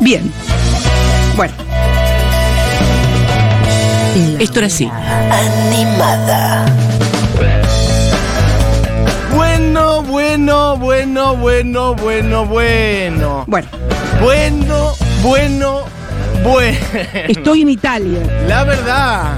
Bien. Bueno. Esto era así. Animada. Bueno, bueno, bueno, bueno, bueno. Bueno, Bueno, bueno, estoy en Italia. La verdad,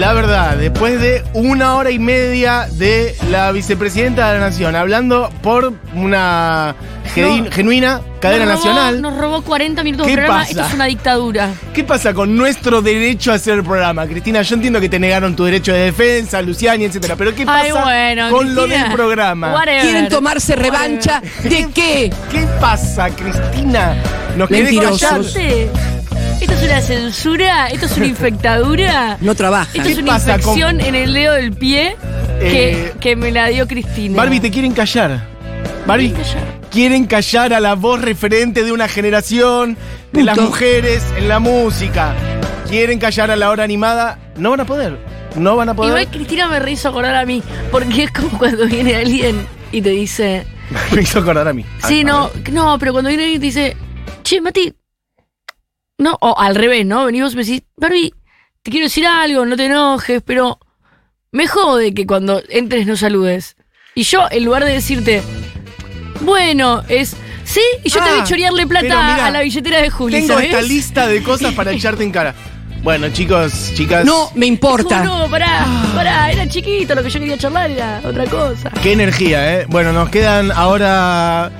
la verdad, después de una hora y media de la vicepresidenta de la Nación hablando por una No. genuina cadena Nos robó- nacional, Nos robó 40 minutos ¿Qué de programa. pasa? Esto es una dictadura. ¿qué pasa con nuestro derecho a hacer el programa? Cristina, yo entiendo que te negaron tu derecho de defensa, Luciani, etcétera, pero ¿qué pasa Ay, bueno, con lo del programa? whatever. ¿Quieren tomarse revancha de qué? ¿Qué pasa, Cristina? ¿Nos querés callar? ¿Esto ¿Esto es una censura? ¿Esto es una infectadura? No trabajan. Esto es ¿Qué una pasa con- infección en el dedo del pie que, Eh, que me la dio Cristina. Barbie, te quieren callar. Barbie, Quieren callar. quieren callar a la voz referente de una generación, de las Punto. mujeres en la música. Quieren callar a la hora animada. No van a poder. No van a poder. Igual Cristina me hizo acordar a mí, porque es como cuando viene alguien y te dice, Me hizo acordar a mí. sí, A- a no, no, pero cuando viene alguien y te dice, che, Mati, no, o al revés, ¿no? Venimos y me decís, Barbie, te quiero decir algo, no te enojes, pero me jode que cuando entres no saludes. Y yo, en lugar de decirte, bueno, es, sí, y yo te Ah, voy a chorearle plata mirá, a la billetera de Juli, Tengo ¿sabes? esta lista de cosas para echarte en cara. Bueno, chicos, chicas. No me importa. No, no, pará, pará, era chiquito, lo que yo quería charlar era otra cosa. Qué energía, ¿eh? Bueno, nos quedan ahora.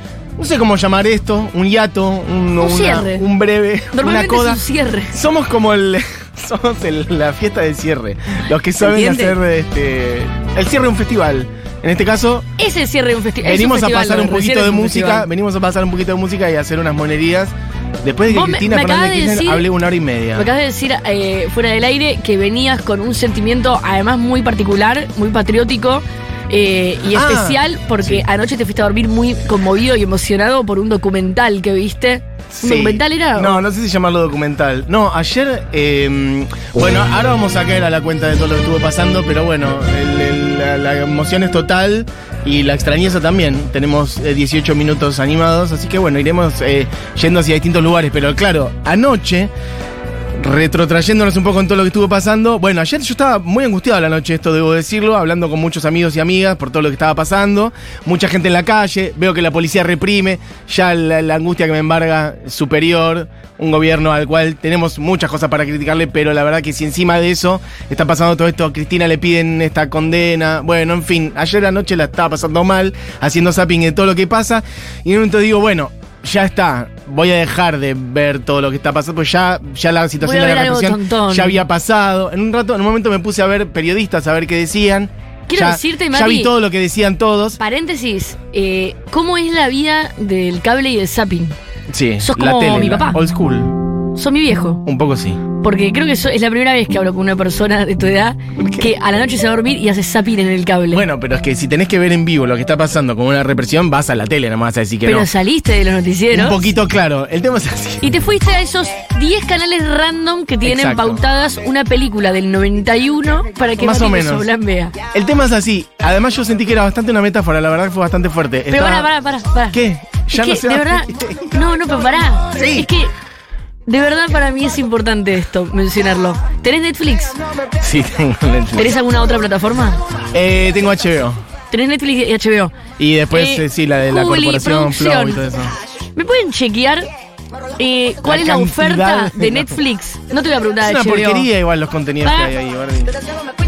No sé cómo llamar esto. Un hiato, un, una- cierre. un breve, una coda. es un cierre. Somos como el. Somos el- la fiesta de cierre. Los que saben hacer este. El cierre de un festival. En este caso, Es el cierre de un festi- es un venimos festival. a pasar un poquito de música. festival. Venimos a pasar un poquito de música y hacer unas monerías. Después de que me- Cristina me Fernández de Kirchner decir- hable una hora y media. Me acabas de decir eh, fuera del aire que venías con un sentimiento además muy particular, muy patriótico eh, y Ah, especial porque sí. anoche te fuiste a dormir muy conmovido y emocionado por un documental que viste. ¿Un Sí. documental era? No, no sé si llamarlo documental. No, ayer. eh, bueno, ahora vamos a caer a la cuenta de todo lo que estuvo pasando, pero bueno, el- el- la, la emoción es total y la extrañeza también. Tenemos eh, 18 minutos animados, así que bueno, iremos eh, yendo hacia distintos lugares. Pero claro, anoche. Retrotrayéndonos un poco en todo lo que estuvo pasando. Bueno, ayer yo estaba muy angustiado la noche, esto debo decirlo, hablando con muchos amigos y amigas por todo lo que estaba pasando. Mucha gente en la calle, veo que la policía reprime, ya la, la angustia que me embarga superior. Un gobierno al cual tenemos muchas cosas para criticarle, pero la verdad que si encima de eso está pasando todo esto, a Cristina le piden esta condena. Bueno, en fin, ayer anoche la estaba pasando mal, haciendo zapping de todo lo que pasa. Y en un momento digo, bueno, ya está, voy a dejar de ver todo lo que está pasando, pues ya, ya la situación de la represión ya había pasado. En un rato, en un momento me puse a ver periodistas a ver qué decían. Quiero ya, decirte, ya Mati- vi todo lo que decían todos. Paréntesis, eh, ¿cómo es la vida del cable y del zapping? Sí, sos la como tele, mi papá. Old school. Son mi viejo. Un poco sí. Porque creo que es la primera vez que hablo con una persona de tu edad que a la noche se va a dormir y hace zapping en el cable. Bueno, pero es que si tenés que ver en vivo lo que está pasando con una represión, vas a la tele, no me vas a decir que Pero no. saliste de los noticieros. Un poquito claro. El tema es así. Y te fuiste a esos 10 canales random que tienen Exacto. pautadas una película del 91 para que Más o menos. Vea. El tema es así. Además, yo sentí que era bastante una metáfora, la verdad que fue bastante fuerte. Pero Estaba- pará, pará, pará, pará. ¿Qué? Ya Es no que, se de va- verdad. No, no, pero pará. Sí. Es que. De verdad para mí es importante esto, mencionarlo. ¿Tenés Netflix? Sí, tengo Netflix. ¿Tenés alguna otra plataforma? Eh, tengo HBO. ¿Tenés Netflix y HBO? Y después, Eh, eh, sí, la de la Juli, corporación Flow y todo eso. ¿Me pueden chequear eh, cuál La es la oferta de- de Netflix? No te voy a preguntar Es una HBO. porquería igual los contenidos que hay ahí, Barbie.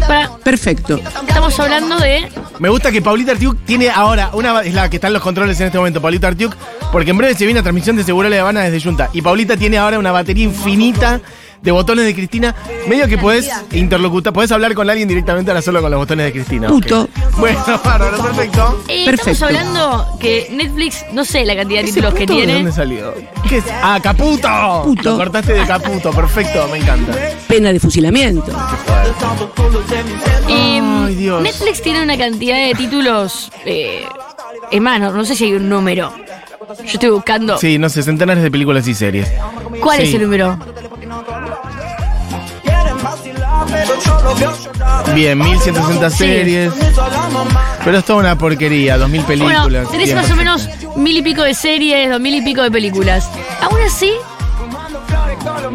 Para- Perfecto. estamos hablando de Me gusta que Paulita Artiuk tiene ahora, una es la que está en los controles en este momento, Paulita Artiuk, porque en breve se viene a transmisión de Seguro La Habana desde Junta. Y Paulita tiene ahora una batería infinita de botones de Cristina, medio que podés interlocutar, podés hablar con alguien directamente ahora solo con los botones de Cristina. Puto. Bueno, bárbaro, perfecto. Eh, Perfecto. Estamos hablando que Netflix, no sé la cantidad de ¿Ese títulos que puto ¿De tiene. dónde salió? ¿Qué es? Ah, Caputo. Puto. Lo cortaste de Caputo, perfecto, me encanta. Pena de fusilamiento. Eh, Ay, Dios. Netflix tiene una cantidad de títulos. Eh, es más, no, no sé si hay un número. Yo estoy buscando. Sí, no sé, centenares de películas y series. ¿Cuál Sí. es el número? Bien, 1160 Sí. series. Pero es toda una porquería, 2000 películas. Bueno, tenés Bien, más o perfecto. menos mil y pico de series, dos mil y pico de películas. Aún así,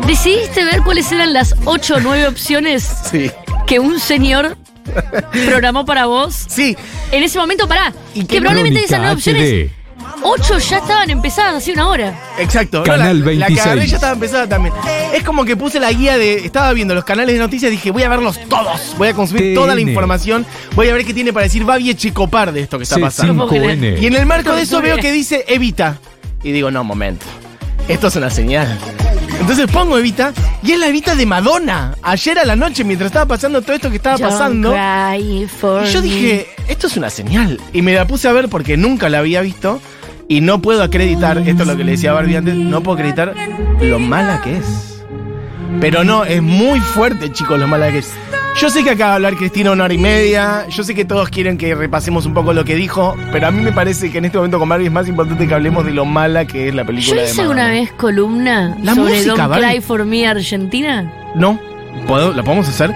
decidiste ver cuáles eran las ocho o nueve opciones Sí. que un señor programó para vos. Sí, En ese momento, pará. ¿Y que qué probablemente de esas nueve opciones, HD. ocho ya estaban empezadas hace una hora. exacto. Canal la, La que 26. agarré ya estaba empezada también. Es como que puse la guía de. Estaba viendo los canales de noticias y dije, voy a verlos todos. Voy a consumir TN. toda la información. Voy a ver qué tiene para decir Babi Checopar de esto que está pasando. C5N. Y en el marco de eso veo que dice Evita. Y digo, no, momento. Esto es una señal. Entonces pongo Evita y es la Evita de Madonna. Ayer a la noche, mientras estaba pasando todo esto que estaba Don't pasando. cry for Y yo dije, esto es una señal. Y me la puse a ver porque nunca la había visto. Y no puedo acreditar, esto es lo que le decía a Barbie antes, no puedo acreditar lo mala que es. Pero no, es muy fuerte, chicos, lo mala que es. Yo sé que acaba de hablar Cristina una hora y media. Yo sé que todos quieren que repasemos un poco lo que dijo. Pero a mí me parece que en este momento con Barbie es más importante que hablemos de lo mala que es la ¿Yo película de hice alguna Madonna. vez columna La sobre música, Don't Barbie. Cry for Me Argentina? No, ¿Puedo? ¿la podemos hacer?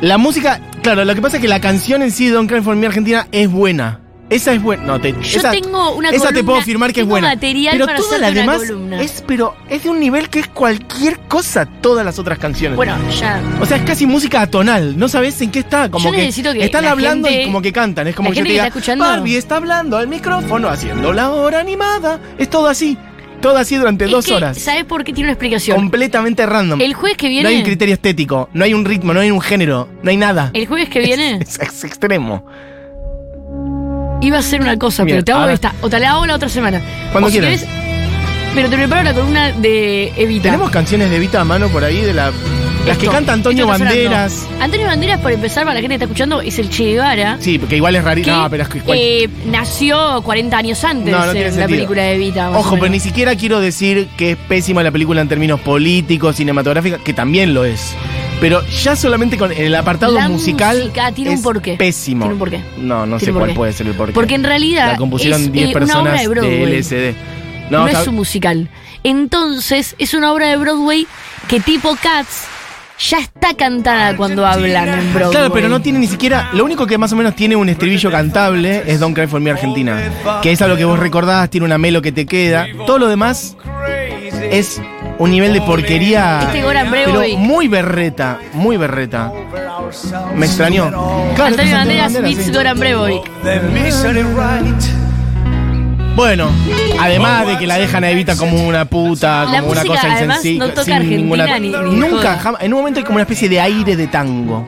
La música, claro, lo que pasa es que la canción en sí, Don't Cry for Me Argentina, es buena. Esa es buena. No, te, Yo esa, tengo una esa te puedo afirmar que es buena. material pero para toda la una demás columna. es, pero es de un nivel que es cualquier cosa. Todas las otras canciones. Bueno, ya. O sea, es casi música atonal. No sabes en qué está. Como Yo que necesito que están la hablando gente- y como que cantan. Es como que yo te diga, está escuchando- Barbie está hablando al micrófono haciendo la hora animada. Es todo así. Todo así durante Es dos que, horas. ¿Sabes por qué tiene una explicación? Completamente random. El jueves que No hay un viene. criterio estético, no hay un ritmo, no hay un género, no hay nada. El jueves que viene Es, es extremo. Iba a ser una cosa, Bien, pero te hago ahora- esta. O te la hago la otra semana. Cuando O si quieras. querés, pero te preparo la columna de Evita. ¿Tenemos canciones de Vita a mano por ahí? de la Las que Esto, canta Antonio esto está sonando. Banderas. Antonio Banderas, por empezar, para la gente que está escuchando, es el Che Guevara. Sí, porque igual es rarísimo. que No, pero es que cual- eh, nació 40 años antes No, no tiene en la sentido. película de Evita. más o Ojo, pero ni siquiera quiero decir que es pésima la película en términos políticos, cinematográficos, que también lo es. Pero ya solamente con el apartado La musical música tiene un es porqué. pésimo. Tiene un porqué. No, no sé Tiene un cuál porqué. puede ser el porqué. Porque en realidad la compusieron es, 10 eh, una obra personas de Broadway. LSD. No, No, es un musical. Entonces, es una obra de Broadway que tipo Cats ya está cantada cuando hablan en Broadway. Claro, pero no tiene ni siquiera. Lo único que más o menos tiene un estribillo cantable es Don't Cry for Me Argentina. Que es algo que vos recordás, tiene una melo que te queda. Todo lo demás es un nivel de porquería. Este Goran pero muy berreta, muy berreta. Me extrañó. Claro, Antonio Banderas meets sí. Goran. Bueno, además de que la dejan a Evita como una puta, La como una música, cosa insensible. no toca Argentina ni- ni Nunca, jamás. En un momento hay como una especie de aire de tango.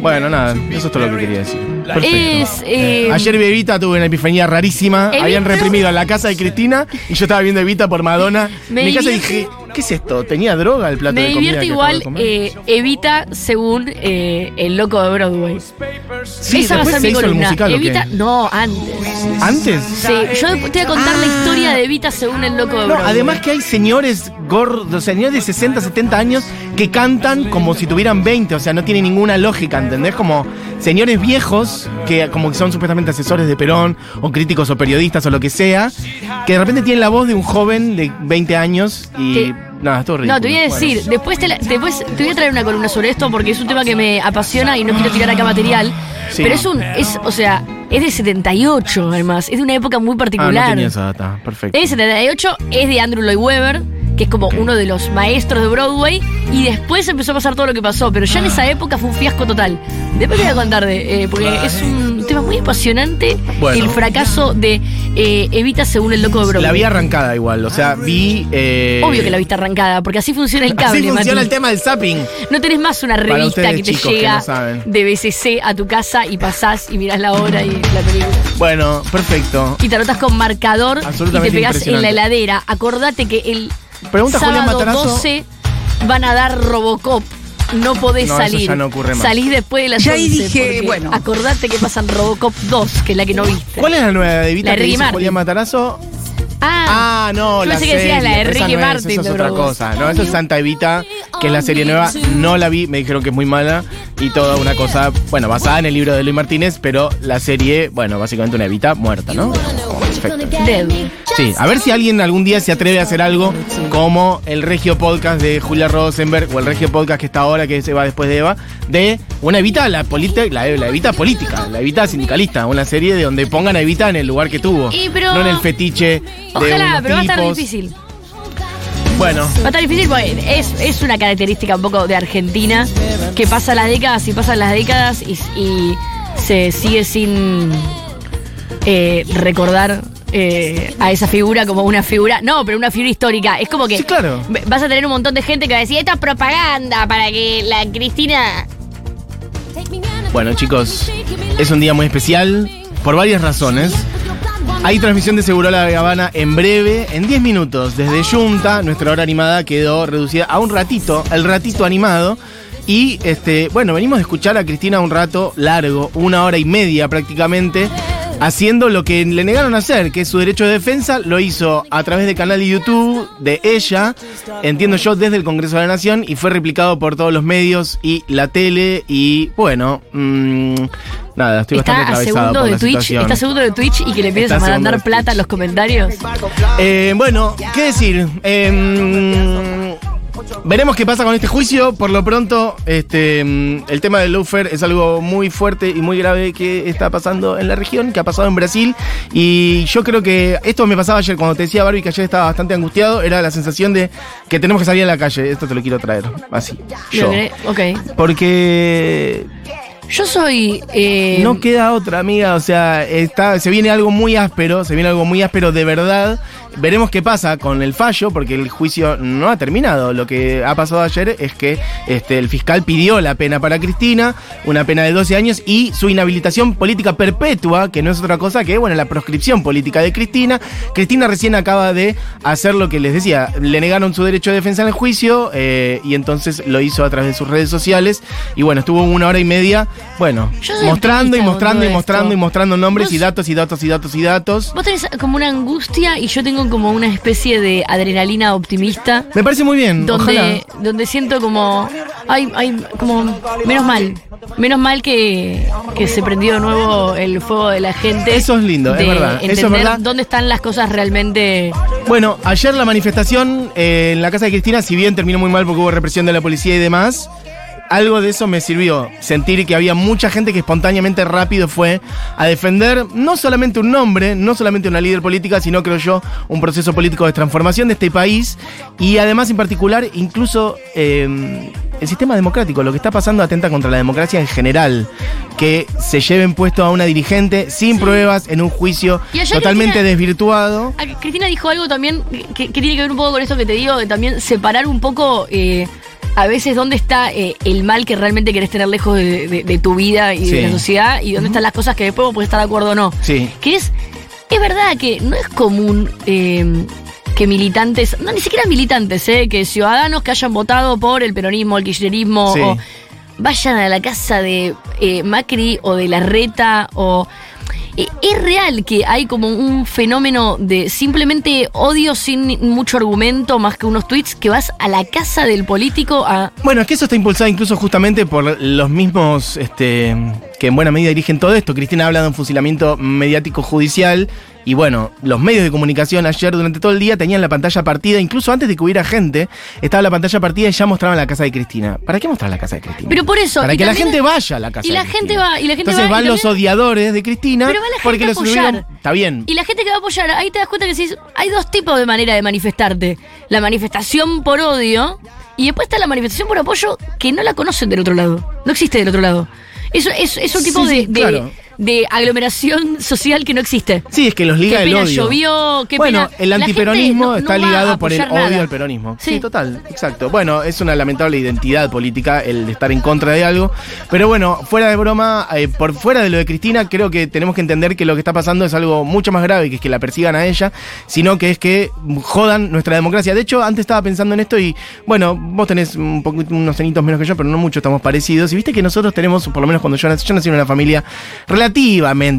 Bueno, nada, eso es todo lo que quería decir. Perfecto. Es. eh, Ayer vi Evita, tuve una epifanía rarísima. Evita- Habían reprimido a la casa de Cristina y yo estaba viendo Evita por Madonna. Me en mi casa dije, ¿qué es esto? ¿Tenía droga el plato me de comida? divierte que igual acabo de comer? eh, Evita según eh, el loco de Broadway. Sí, Esa va a después ser se mi hizo el columna. musical, ¿o qué? Evita, no, antes. ¿Antes? Sí, yo después te voy a contar la Ah. historia de Evita según el loco de No, Broadway. además que hay señores gordos, señores de 60, 70 años que cantan como si tuvieran 20, o sea, no tiene ninguna lógica, ¿entendés? Como señores viejos que como que son supuestamente asesores de Perón o críticos o periodistas o lo que sea, que de repente tienen la voz de un joven de 20 años y Te- nada, es todo ridículo. No, te voy a Bueno. decir, después, te la- después te voy a traer una columna sobre esto porque es un tema que me apasiona y no quiero tirar acá material. Sí. Pero es un, es, o sea, es de 78 además, es de una época muy Ah, no particular. tenía esa data, perfecto. es de 78, es de Andrew Lloyd Webber, que es como uno de los maestros de Broadway, y después empezó a pasar todo lo que pasó, pero ya en esa época fue un fiasco total. Después te voy a contar de, eh, porque es un tema muy apasionante, Bueno. el fracaso de eh, Evita según el loco de Broadway. La vi arrancada igual, o sea, vi... eh, Obvio que la viste arrancada, porque así funciona el cable, Así funciona el tema del zapping. No tenés más una revista que te chicos, que llega no de BCC a tu casa y pasás y mirás la hora y la película. Bueno, perfecto. Y te anotas con marcador y te pegás en la heladera. Acordate que el Pregunta Julián sábado Matarazo. 12 van a dar Robocop. No podés No, eso salir. ya no ocurre más. Salís después de las Ya ahí 11, dije, porque bueno. Acordate que pasan Robocop 2, que es la que no viste. ¿Cuál es la nueva de Evita La que dice. Julián Matarazo? Ah, Ah, no, Yo la pensé que decías serie, la de Ricky no es, Martin Esa de es otra cosa. No, eso es Santa Evita, que es la serie nueva. No la vi, me dijeron que es muy mala. Y toda una cosa, bueno, basada en el libro de Luis Martínez, pero la serie, bueno, básicamente una Evita muerta, ¿no? Perfecto. Dead. Sí, a ver si alguien algún día se atreve a hacer algo como el Regio Podcast de Julia Rosenberg o el Regio Podcast que está ahora, que se va después de Eva, de una Evita, la, la, la Evita política, la Evita sindicalista, una serie de donde pongan a Evita en el lugar que tuvo. Y, pero- no en el fetiche de Ojalá, unos pero va a estar difícil. Bueno, Va a estar difícil porque es, es una característica un poco de Argentina que pasa las décadas y pasan las décadas y, y se sigue sin eh, recordar eh, a esa figura como una figura. No, pero una figura histórica. Es como que Sí, claro. vas a tener un montón de gente que va a decir: Esto es propaganda para que la Cristina. bueno chicos, es un día muy especial por varias razones. Hay transmisión de Segurola de Habana en breve, en 10 minutos. Desde Junta, nuestra hora animada quedó reducida a un ratito, el ratito animado. Y este, bueno, venimos de escuchar a Cristina un rato largo, una hora y media prácticamente, haciendo lo que le negaron a hacer, que es su derecho de defensa, lo hizo a través del canal de YouTube de ella, entiendo yo, desde el Congreso de la Nación, y fue replicado por todos los medios y la tele, y bueno, mm, nada, estoy bastante Está a atravesado segundo por de la Twitch, situación. está a segundo de Twitch y que le empiezas a mandar de plata en los comentarios. Eh, bueno, ¿qué decir? Eh, veremos qué pasa con este juicio. Por lo pronto, este, mm, el tema del lawfare es algo muy fuerte y muy grave que está pasando en la región, que ha pasado en Brasil. Y yo creo que esto me pasaba ayer cuando te decía Barbie que ayer estaba bastante angustiado. Era la sensación de que tenemos que salir a la calle. Esto te lo quiero traer. Así. Yo. Ok. Porque Yo soy. eh, no queda otra, amiga. O sea, está, se viene algo muy áspero, se viene algo muy áspero de verdad. Veremos qué pasa con el fallo, porque el juicio no ha terminado. Lo que ha pasado ayer es que este, el fiscal pidió la pena para Cristina, una pena de 12 años, y su inhabilitación política perpetua, que no es otra cosa que, bueno, la proscripción política de Cristina. Cristina recién acaba de hacer lo que les decía, le negaron su derecho de defensa en el juicio, eh, y entonces lo hizo a través de sus redes sociales. Y bueno, estuvo una hora y media, bueno, mostrando y mostrando y mostrando y mostrando nombres Vos- y datos y datos y datos y datos. Vos tenés como una angustia y yo tengo como una especie de adrenalina optimista. Me parece muy bien, ojalá. Donde, donde siento como. Ay, ay, como. Menos mal. Menos mal que, que se prendió de nuevo el fuego de la gente. Eso es lindo, es verdad, eso es Entender verdad. dónde están las cosas realmente. Bueno, ayer la manifestación eh, en la casa de Cristina, si bien terminó muy mal porque hubo represión de la policía y demás, algo de eso me sirvió. Sentir que había mucha gente que espontáneamente rápido fue a defender no solamente un nombre, no solamente una líder política, sino creo yo un proceso político de transformación de este país y además en particular incluso eh, el sistema democrático. Lo que está pasando atenta contra la democracia en general. Que se lleven puesto a una dirigente sin pruebas en un juicio totalmente Cristina- desvirtuado. Ah, Cristina dijo algo también que, que tiene que ver un poco con esto que te digo, de también separar un poco eh, a veces dónde está eh, el mal que realmente querés tener lejos de, de- de tu vida y Sí. de la sociedad y dónde están las cosas que después vos podés estar de acuerdo o no. Sí. Que es, es verdad que no es común eh, que militantes, no ni siquiera militantes, eh, que ciudadanos que hayan votado por el peronismo, el kirchnerismo, Sí. o vayan a la casa de eh, Macri o de Larreta o... eh, Es real que hay como un fenómeno de simplemente odio sin mucho argumento más que unos tweets que vas a la casa del político a... Bueno, es que eso está impulsado incluso justamente por los mismos este, que en buena medida dirigen todo esto. Cristina habla de un fusilamiento mediático judicial. Y bueno, los medios de comunicación ayer durante todo el día tenían la pantalla partida, incluso antes de que hubiera gente, estaba la pantalla partida y ya mostraban la casa de Cristina. ¿Para qué mostrar la casa de Cristina? Pero por eso... Para que la gente vaya a la casa y de la Cristina. gente va- y la gente Entonces va- van los odiadores de Cristina Pero va la gente porque a apoyar. Está bien. Y la gente que va a apoyar, ahí te das cuenta que decís, hay dos tipos de manera de manifestarte. La manifestación por odio y después está la manifestación por apoyo que no la conocen del otro lado. No existe del otro lado. Eso es, es un tipo Sí, de, sí, de- claro. De aglomeración social que no existe. Sí, es que los Qué liga el pena odio. llovió, qué bueno, pena- el antiperonismo no- está ligado por el odio nada. al peronismo. Sí. Sí. total, exacto. Bueno, es una lamentable identidad política el de estar en contra de algo. Pero bueno, fuera de broma, eh, por fuera de lo de Cristina, creo que tenemos que entender que lo que está pasando es algo mucho más grave que es que la persigan a ella, sino que es que jodan nuestra democracia. De hecho, antes estaba pensando en esto y, bueno, vos tenés un poquito, unos cenitos menos que yo, pero no mucho, estamos parecidos. Y viste que nosotros tenemos, por lo menos cuando yo nací, yo nací en una familia relativamente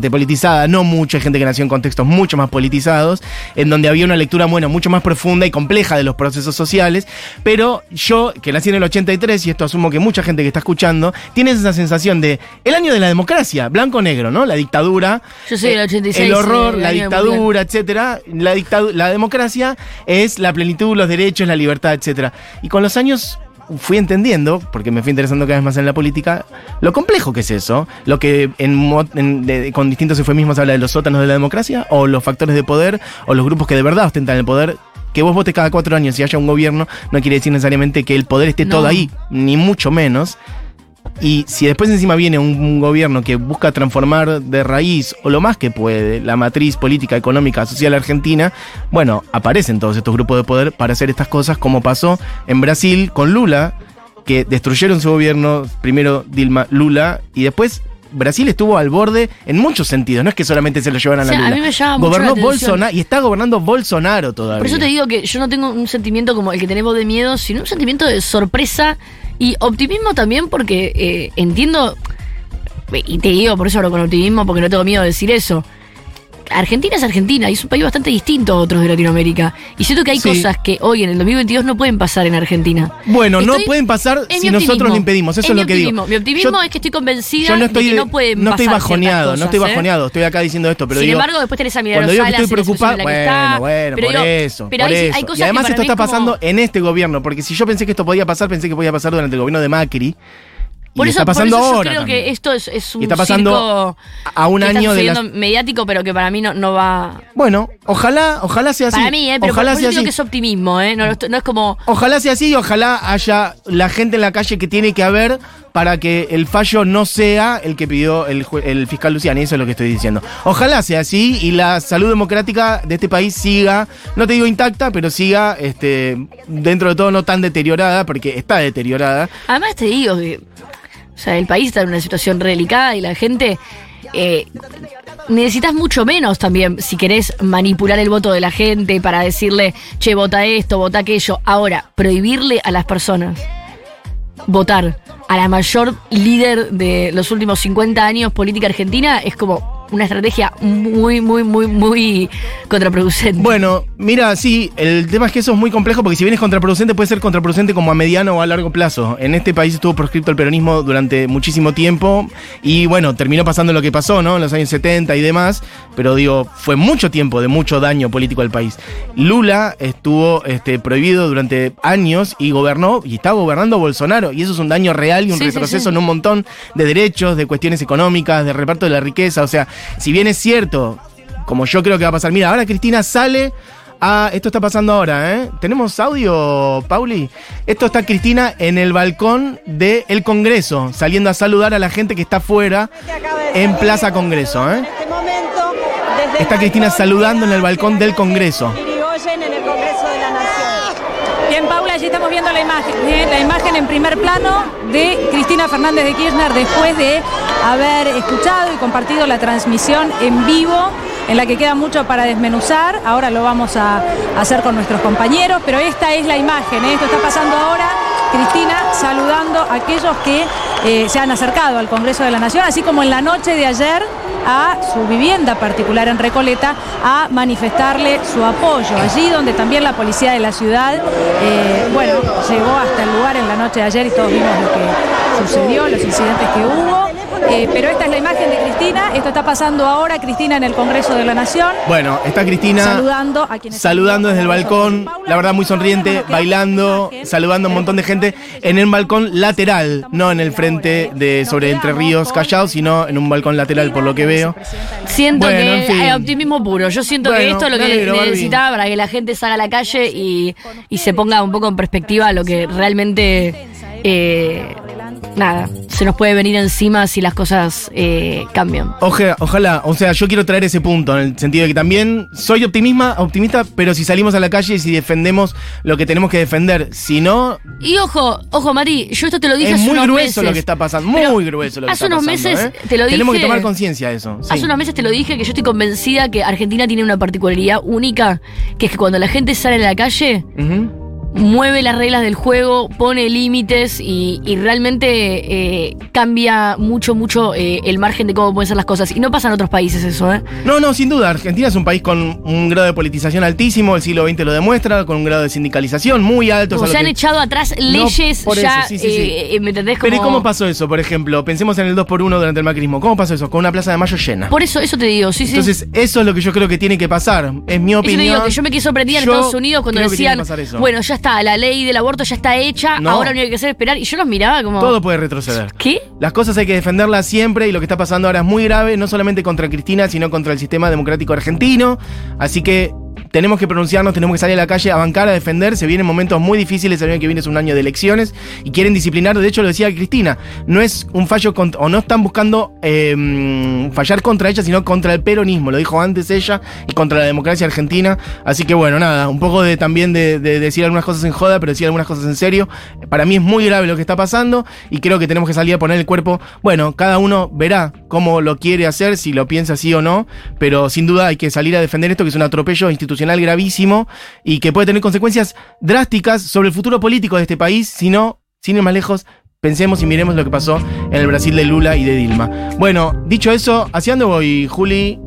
politizada, no mucha gente que nació en contextos mucho más politizados, en donde había una lectura, bueno, mucho más profunda y compleja de los procesos sociales, pero yo, que nací en el 83, y esto asumo que mucha gente que está escuchando, tiene esa sensación de el año de la democracia, blanco-negro, ¿no? La dictadura, Yo soy eh, 86, el horror, el la dictadura, etcétera. La, dictadu- la democracia es la plenitud, los derechos, la libertad, etcétera. Y con los años fui entendiendo, porque me fui interesando cada vez más en la política, lo complejo que es eso, lo que en, en- de- con distintos eufemismos habla de los sótanos de la democracia, o los factores de poder, o los grupos que de verdad ostentan el poder. Que vos votes cada cuatro años y haya un gobierno no quiere decir necesariamente que el poder esté No. todo ahí, ni mucho menos. Y si después encima viene un, un gobierno que busca transformar de raíz o lo más que puede la matriz política, económica, social argentina, bueno, aparecen todos estos grupos de poder para hacer estas cosas como pasó en Brasil con Lula, que destruyeron su gobierno, primero Dilma Lula, y después Brasil estuvo al borde en muchos sentidos, no es que solamente se lo llevaran O sea, a a Lula. mí me llama mucho Gobernó la. Bolsonaro y está gobernando Bolsonaro todavía. Por eso te digo que yo no tengo un sentimiento como el que tenemos de miedo, sino un sentimiento de sorpresa y optimismo también porque eh, entiendo, y te digo por eso hablo con optimismo porque no tengo miedo de decir eso. Argentina es Argentina y es un país bastante distinto a otros de Latinoamérica. Y siento que hay Sí. cosas que hoy en el 2022 no pueden pasar en Argentina. Bueno, no pueden pasar si nosotros lo impedimos, eso es, lo que digo. Mi optimismo Yo- es que estoy convencida Yo no estoy, de que no pueden no estoy pasar bajoneado, no estoy ¿eh? bajoneado, estoy acá diciendo esto, pero Sin digo, embargo, después tenés a Milagros cuando digo que estoy preocupado, bueno, está. bueno, Pero por digo, eso, pero por hay- hay eso. cosas y además esto está como- pasando en este gobierno, porque si yo pensé que esto podía pasar, pensé que podía pasar durante el gobierno de Macri. Y Por eso, está por pasando eso yo ahora. creo también. que esto es, es un Y está pasando circo a un que está año de las- mediático, pero que para mí no, no va. Bueno, ojalá, ojalá sea así. Para mí, ¿eh? Pero ojalá por, por sea eso así. que es optimismo, ¿eh? No, es como. Ojalá sea así, ojalá haya la gente en la calle que tiene que haber para que el fallo no sea el que pidió el, el fiscal Luciani, eso es lo que estoy diciendo. Ojalá sea así y la salud democrática de este país siga, no te digo intacta, pero siga este, dentro de todo no tan deteriorada, porque está deteriorada. Además, te digo que. O sea, el país está en una situación delicada y la gente. eh, necesitas mucho menos también si querés manipular el voto de la gente para decirle, che, vota esto, vota aquello. Ahora, prohibirle a las personas votar a la mayor líder de los últimos 50 años política argentina es como una estrategia muy, muy, muy, muy contraproducente. Bueno, mira, sí, el tema es que eso es muy complejo porque si bien es contraproducente, puede ser contraproducente como a mediano o a largo plazo. En este país estuvo proscripto el peronismo durante muchísimo tiempo y bueno, terminó pasando lo que pasó, ¿no? En los años 70 y demás, pero digo, fue mucho tiempo de mucho daño político al país. Lula estuvo este, prohibido durante años y gobernó, y estaba gobernando Bolsonaro, y eso es un daño real y un Sí, sí, retroceso sí. en un montón de derechos, de cuestiones económicas, de reparto de la riqueza. O sea, si bien es cierto, como yo creo que va a pasar, mira, ahora Cristina sale. a esto está pasando ahora, ¿eh? ¿Tenemos audio, Pauli? Esto está Cristina en el balcón del Congreso, saliendo a saludar a la gente que está afuera en Plaza Congreso, ¿eh? este Está Cristina saludando en el de balcón del Congreso. Irigoyen en el Congreso de la Nación. Bien, Paula, allí estamos viendo la imagen, ¿eh? la imagen en primer plano de Cristina Fernández de Kirchner después de haber escuchado y compartido la transmisión en vivo en la que queda mucho para desmenuzar. Ahora lo vamos a hacer con nuestros compañeros, pero esta es la imagen, ¿eh? esto está pasando ahora. Cristina saludando a aquellos que eh, se han acercado al Congreso de la Nación, así como en la noche de ayer a su vivienda particular en Recoleta a manifestarle su apoyo. Allí donde también la policía de la ciudad, eh, bueno, llegó hasta el lugar en la noche de ayer y todos vimos lo que sucedió, los incidentes que hubo. Eh, pero esta es la imagen de Cristina, esto está pasando ahora, Cristina en el Congreso de la Nación. Bueno, está Cristina Saludando a quienes saludando desde el balcón, la verdad muy sonriente, bailando, saludando a un montón de gente en el balcón lateral, no en el frente de sobre Entre Ríos Callao, sino en un balcón lateral por lo que veo. Siento Bueno, que en fin. hay optimismo puro. Yo siento que esto es lo que alegro, Barbie. necesitaba para que la gente salga a la calle y, y se ponga un poco en perspectiva lo que realmente eh, nada, se nos puede venir encima si las cosas eh, cambian. Oje- ojalá, o sea, yo quiero traer ese punto, en el sentido de que también soy optimista, optimista, pero si salimos a la calle y si defendemos lo que tenemos que defender, si no, Y ojo, ojo, Mati, yo esto te lo dije es hace muy unos grueso meses. lo que está pasando, Pero muy grueso lo que hace está unos pasando. meses ¿eh? te lo Tenemos que dije- tomar conciencia de eso. sí. Hace unos meses te lo dije que yo estoy convencida que Argentina tiene una particularidad única, que es que cuando la gente sale a la calle. Mueve las reglas del juego, pone límites y, y realmente eh, cambia mucho, mucho eh, el margen de cómo pueden ser las cosas. Y no pasa en otros países eso, ¿eh? No, no, sin duda. Argentina es un país con un grado de politización altísimo, el siglo XX lo demuestra, con un grado de sindicalización muy alto. A se han que- echado atrás leyes por ya, eso, sí, sí, sí. eh, ¿me entendés? Pero ¿y Como- cómo pasó eso, por ejemplo? Pensemos en el 2x1 durante el macrismo. ¿Cómo pasó eso? Con una plaza de mayo llena. Por eso, eso te digo, sí, sí. Entonces, eso es lo que yo creo que tiene que pasar. Es mi Eso te opinión. digo, que yo me quedé sorprendida en Estados Unidos cuando decían, bueno, ya está, la ley del aborto ya está hecha, No. ahora lo único que hacer es esperar. Y yo los miraba como... Todo puede retroceder. ¿Qué? Las cosas hay que defenderlas siempre y lo que está pasando ahora es muy grave, no solamente contra Cristina, sino contra el sistema democrático argentino. Así que tenemos que pronunciarnos, tenemos que salir a la calle a bancar, a defender. Se vienen momentos muy difíciles, el año que viene es un año de elecciones y quieren disciplinar. De hecho, lo decía Cristina, no es un fallo cont- o no están buscando eh, fallar contra ella, sino contra el peronismo. Lo dijo antes ella y contra la democracia argentina. Así que bueno, nada, un poco de también de, de decir algunas cosas en joda, pero decir algunas cosas en serio. Para mí es muy grave lo que está pasando y creo que tenemos que salir a poner el cuerpo. Bueno, cada uno verá cómo lo quiere hacer, si lo piensa así o no, pero sin duda hay que salir a defender esto, que es un atropello institucional gravísimo y que puede tener consecuencias drásticas sobre el futuro político de este país, si no, sin ir más lejos. Pensemos y miremos lo que pasó en el Brasil de Lula y de Dilma. Bueno, dicho eso, ¿hacia dónde voy, Juli?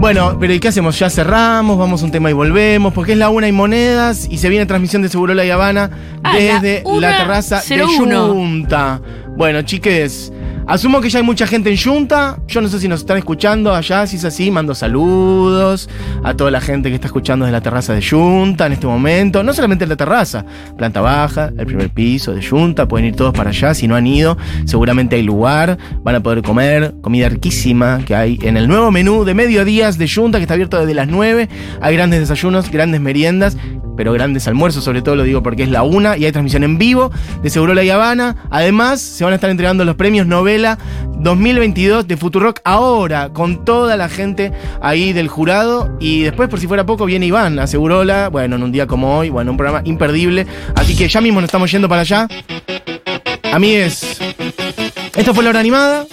Bueno, pero ¿y qué hacemos? Ya cerramos, vamos a un tema y volvemos, porque es la una y monedas y se viene transmisión de Segurola y Habana Ah, desde la terraza de 01. Junta. Bueno, chiques, asumo que ya hay mucha gente en Junta. Yo no sé si nos están escuchando allá, si es así, mando saludos a toda la gente que está escuchando desde la terraza de Junta en este momento. No solamente en la terraza, planta baja, el primer piso de Junta, pueden ir todos para allá. Si no han ido, seguramente hay lugar, van a poder comer comida riquísima que hay en el nuevo menú de mediodías de Junta, que está abierto desde las 9. Hay grandes desayunos, grandes meriendas, pero grandes almuerzos, sobre todo lo digo porque es la una y hay transmisión en vivo de Segurola y Habana. Además, se van a estar entregando los premios Novela 2022 de Futurock ahora, con toda la gente ahí del jurado. Y después, por si fuera poco, viene Iván a Segurola, bueno, en un día como hoy, bueno, un programa imperdible. Así que ya mismo nos estamos yendo para allá. Amigues, esto fue la hora animada.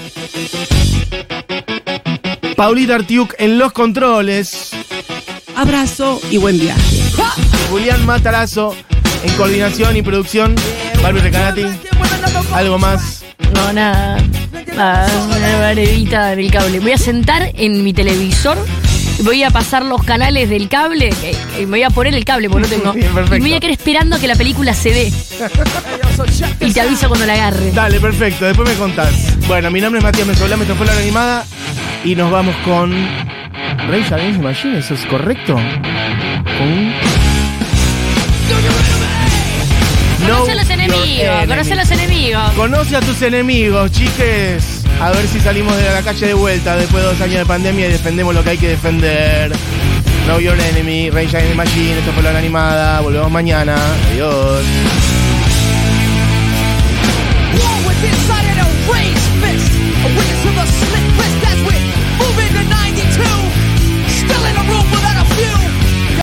Paulita Artiuk en los controles. Abrazo y buen viaje. Julián Matarazo en coordinación y producción. Barbie Recanati. Algo más. No, nada. Nada, una del cable. Voy a sentar en mi televisor. Voy a pasar los canales del cable. eh, eh, me voy a poner el cable porque no tengo. Bien, y me voy a quedar esperando a que la película se dé. y te aviso cuando la agarre. Dale, perfecto. Después me contás. Bueno, mi nombre es Matías Mesolame, esto fue la animada. Y nos vamos con. Rey Against Machine, ¿eso es correcto? Con. Conoce a los enemigos, conoce a los enemigos. Conoce a tus enemigos, chiques. A ver si salimos de la calle de vuelta después de dos años de pandemia y defendemos lo que hay que defender. Know Your Enemy, Rage Against the Machine, esto fue la animada. Volvemos mañana. Adiós.